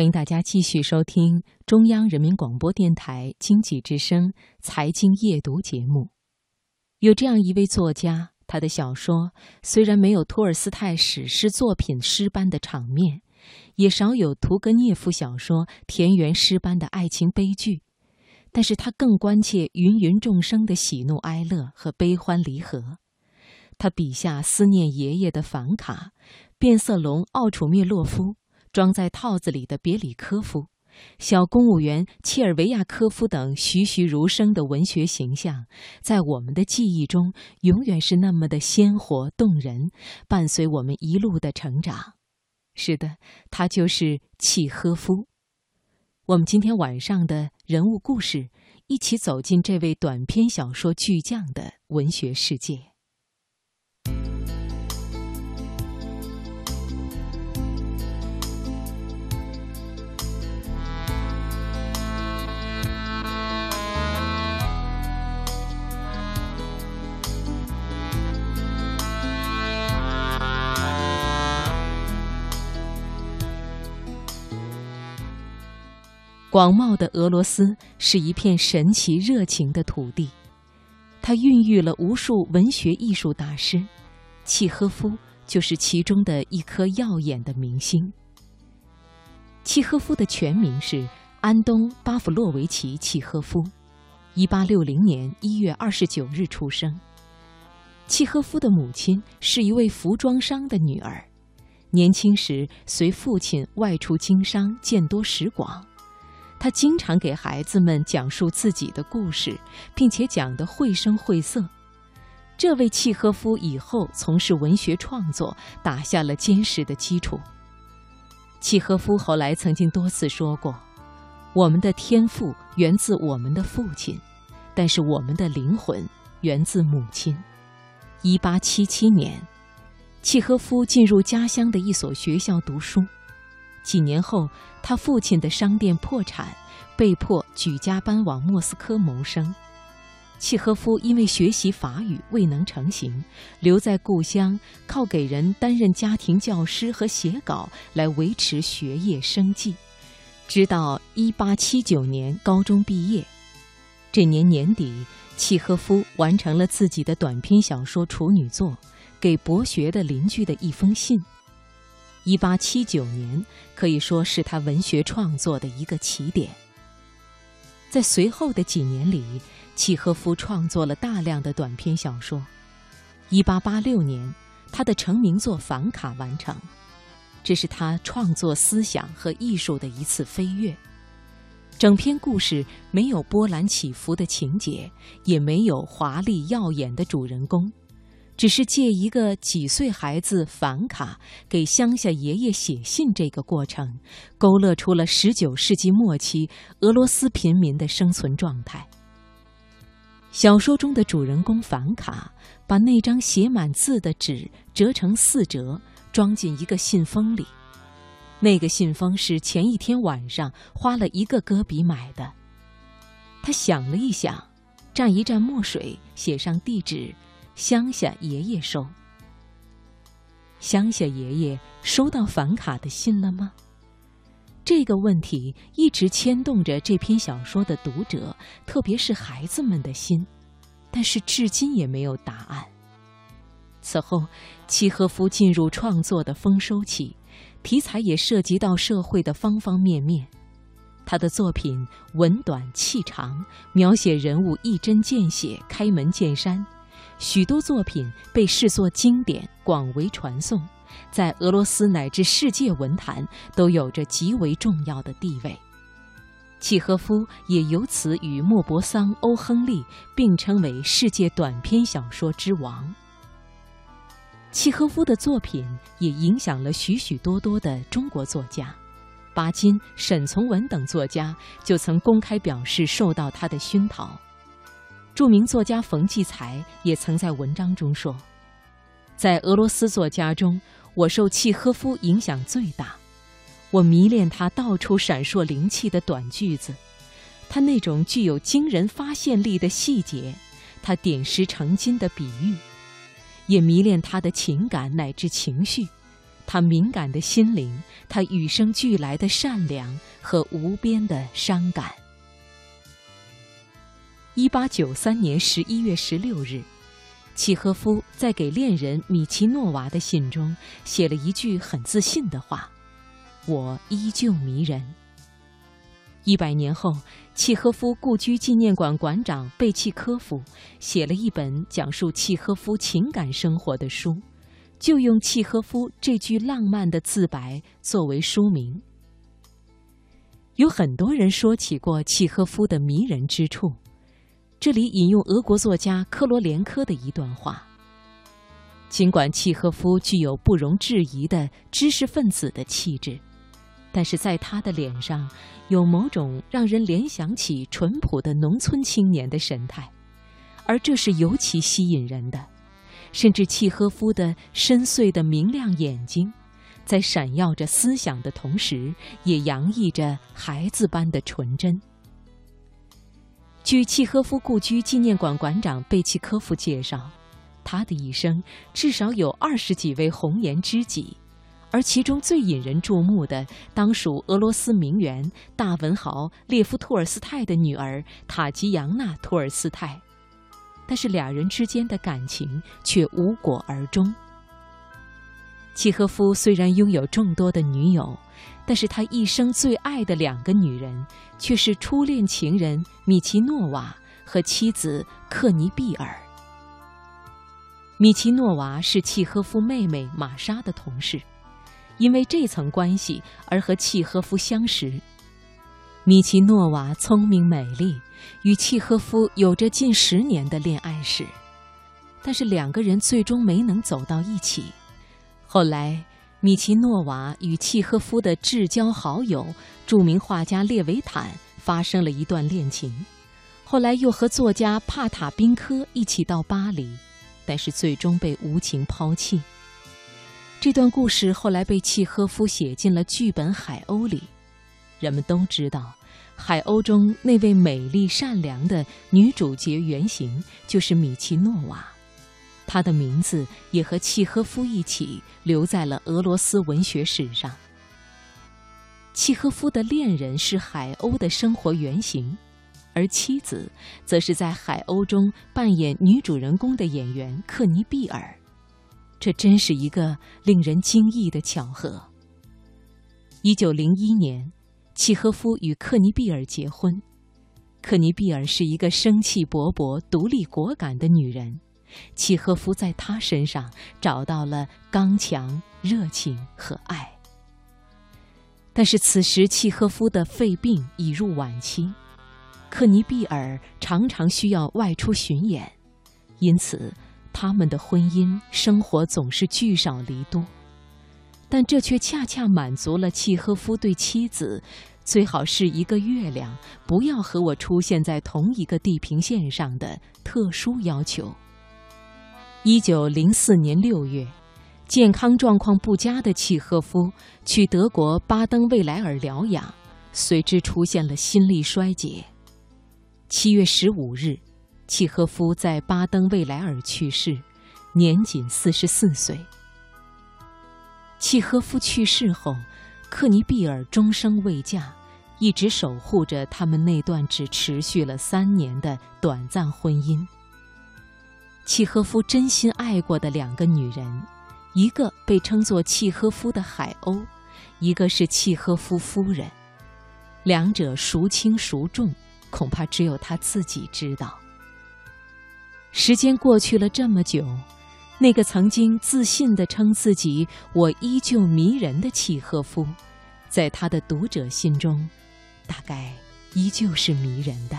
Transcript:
欢迎大家继续收听中央人民广播电台经济之声财经夜读节目。有这样一位作家，他的小说虽然没有托尔斯泰史诗作品诗般的场面，也少有屠格涅夫小说田园诗般的爱情悲剧，但是他更关切芸芸众生的喜怒哀乐和悲欢离合。他笔下思念爷爷的凡卡，变色龙奥楚灭洛夫。装在套子里的别里科夫、小公务员切尔维亚科夫等栩栩如生的文学形象，在我们的记忆中永远是那么的鲜活动人，伴随我们一路的成长。是的，他就是契诃夫。我们今天晚上的人物故事，一起走进这位短篇小说巨匠的文学世界。广袤的俄罗斯是一片神奇热情的土地，它孕育了无数文学艺术大师，契诃夫就是其中的一颗耀眼的明星。契诃夫的全名是安东·巴甫洛维奇·契诃夫，一八六零年一月二十九日出生。契诃夫的母亲是一位服装商的女儿，年轻时随父亲外出经商，见多识广。他经常给孩子们讲述自己的故事，并且讲得绘声绘色。这位契诃夫以后从事文学创作，打下了坚实的基础。契诃夫后来曾经多次说过：“我们的天赋源自我们的父亲，但是我们的灵魂源自母亲。”一八七七年，契诃夫进入家乡的一所学校读书。几年后，他父亲的商店破产，被迫举家搬往莫斯科谋生。契诃夫因为学习法语未能成行，留在故乡，靠给人担任家庭教师和写稿来维持学业生计。直到1879年高中毕业，这年年底，契诃夫完成了自己的短篇小说处女作《给博学的邻居的一封信》。一八七九年可以说是他文学创作的一个起点。在随后的几年里，契诃夫创作了大量的短篇小说。一八八六年，他的成名作《凡卡》完成，这是他创作思想和艺术的一次飞跃。整篇故事没有波澜起伏的情节，也没有华丽耀眼的主人公。只是借一个几岁孩子凡卡给乡下爷爷写信这个过程，勾勒出了十九世纪末期俄罗斯平民的生存状态。小说中的主人公凡卡把那张写满字的纸折成四折，装进一个信封里。那个信封是前一天晚上花了一个戈比买的。他想了一想，蘸一蘸墨水，写上地址。乡下爷爷收。乡下爷爷收到凡卡的信了吗？这个问题一直牵动着这篇小说的读者，特别是孩子们的心，但是至今也没有答案。此后，契诃夫进入创作的丰收期，题材也涉及到社会的方方面面。他的作品文短气长，描写人物一针见血，开门见山。许多作品被视作经典，广为传颂，在俄罗斯乃至世界文坛都有着极为重要的地位。契诃夫也由此与莫泊桑、欧亨利并称为世界短篇小说之王。契诃夫的作品也影响了许许多多的中国作家，巴金、沈从文等作家就曾公开表示受到他的熏陶。著名作家冯骥才也曾在文章中说：“在俄罗斯作家中，我受契诃夫影响最大。我迷恋他到处闪烁灵气的短句子，他那种具有惊人发现力的细节，他点石成金的比喻，也迷恋他的情感乃至情绪，他敏感的心灵，他与生俱来的善良和无边的伤感。一八九三年十一月十六日，契诃夫在给恋人米奇诺娃的信中写了一句很自信的话：“我依旧迷人。”一百年后，契诃夫故居纪念馆馆长贝契科夫写了一本讲述契诃夫情感生活的书。就用契诃夫这句浪漫的自白作为书名。有很多人说起过契诃夫的迷人之处，这里引用俄国作家科罗连科的一段话：尽管契诃夫具有不容置疑的知识分子的气质，但是在他的脸上有某种让人联想起淳朴的农村青年的神态，而这是尤其吸引人的。甚至契诃夫的深邃的明亮眼睛，在闪耀着思想的同时，也洋溢着孩子般的纯真。据契诃夫故居纪念馆馆长贝契科夫介绍，他的一生至少有二十几位红颜知己，而其中最引人注目的，当属俄罗斯名媛、大文豪列夫·托尔斯泰的女儿塔吉扬娜·托尔斯泰。但是俩人之间的感情却无果而终。契诃夫虽然拥有众多的女友，但是他一生最爱的两个女人却是初恋情人米奇诺娃和妻子克尼毕尔。米奇诺娃是契诃夫妹妹玛莎的同事，因为这层关系而和契诃夫相识。米奇诺娃聪明美丽，与契诃夫有着近十年的恋爱史，但是两个人最终没能走到一起。后来，米奇诺娃与契诃夫的至交好友、著名画家列维坦发生了一段恋情，后来又和作家帕塔宾科一起到巴黎，但是最终被无情抛弃。这段故事后来被契诃夫写进了剧本《海鸥》里。人们都知道，《海鸥》中那位美丽善良的女主角原型就是米奇诺娃，她的名字也和契诃夫一起留在了俄罗斯文学史上。契诃夫的恋人是海鸥的生活原型，而妻子则是在《海鸥》中扮演女主人公的演员克尼比尔，这真是一个令人惊异的巧合。一九零一年。契诃夫与克尼比尔结婚，克尼比尔是一个生气勃勃、独立果敢的女人，契诃夫在他身上找到了刚强、热情和爱。但是此时契诃夫的肺病已入晚期，克尼碧尔常常需要外出巡演，因此他们的婚姻生活总是聚少离多。但这却恰恰满足了契诃夫对妻子。最好是一个月亮，不要和我出现在同一个地平线上的特殊要求。一九零四年六月，健康状况不佳的契诃夫去德国巴登魏莱尔疗养，随之出现了心力衰竭。七月十五日，契诃夫在巴登魏莱尔去世，年仅四十四岁。契诃夫去世后。克尼碧尔终生未嫁，一直守护着他们那段只持续了三年的短暂婚姻。契诃夫真心爱过的两个女人，一个被称作契诃夫的海鸥，一个是契诃夫夫人。两者孰轻孰重，恐怕只有他自己知道。时间过去了这么久。那个曾经自信地称自己“我依旧迷人”的契诃夫，在他的读者心中，大概依旧是迷人的。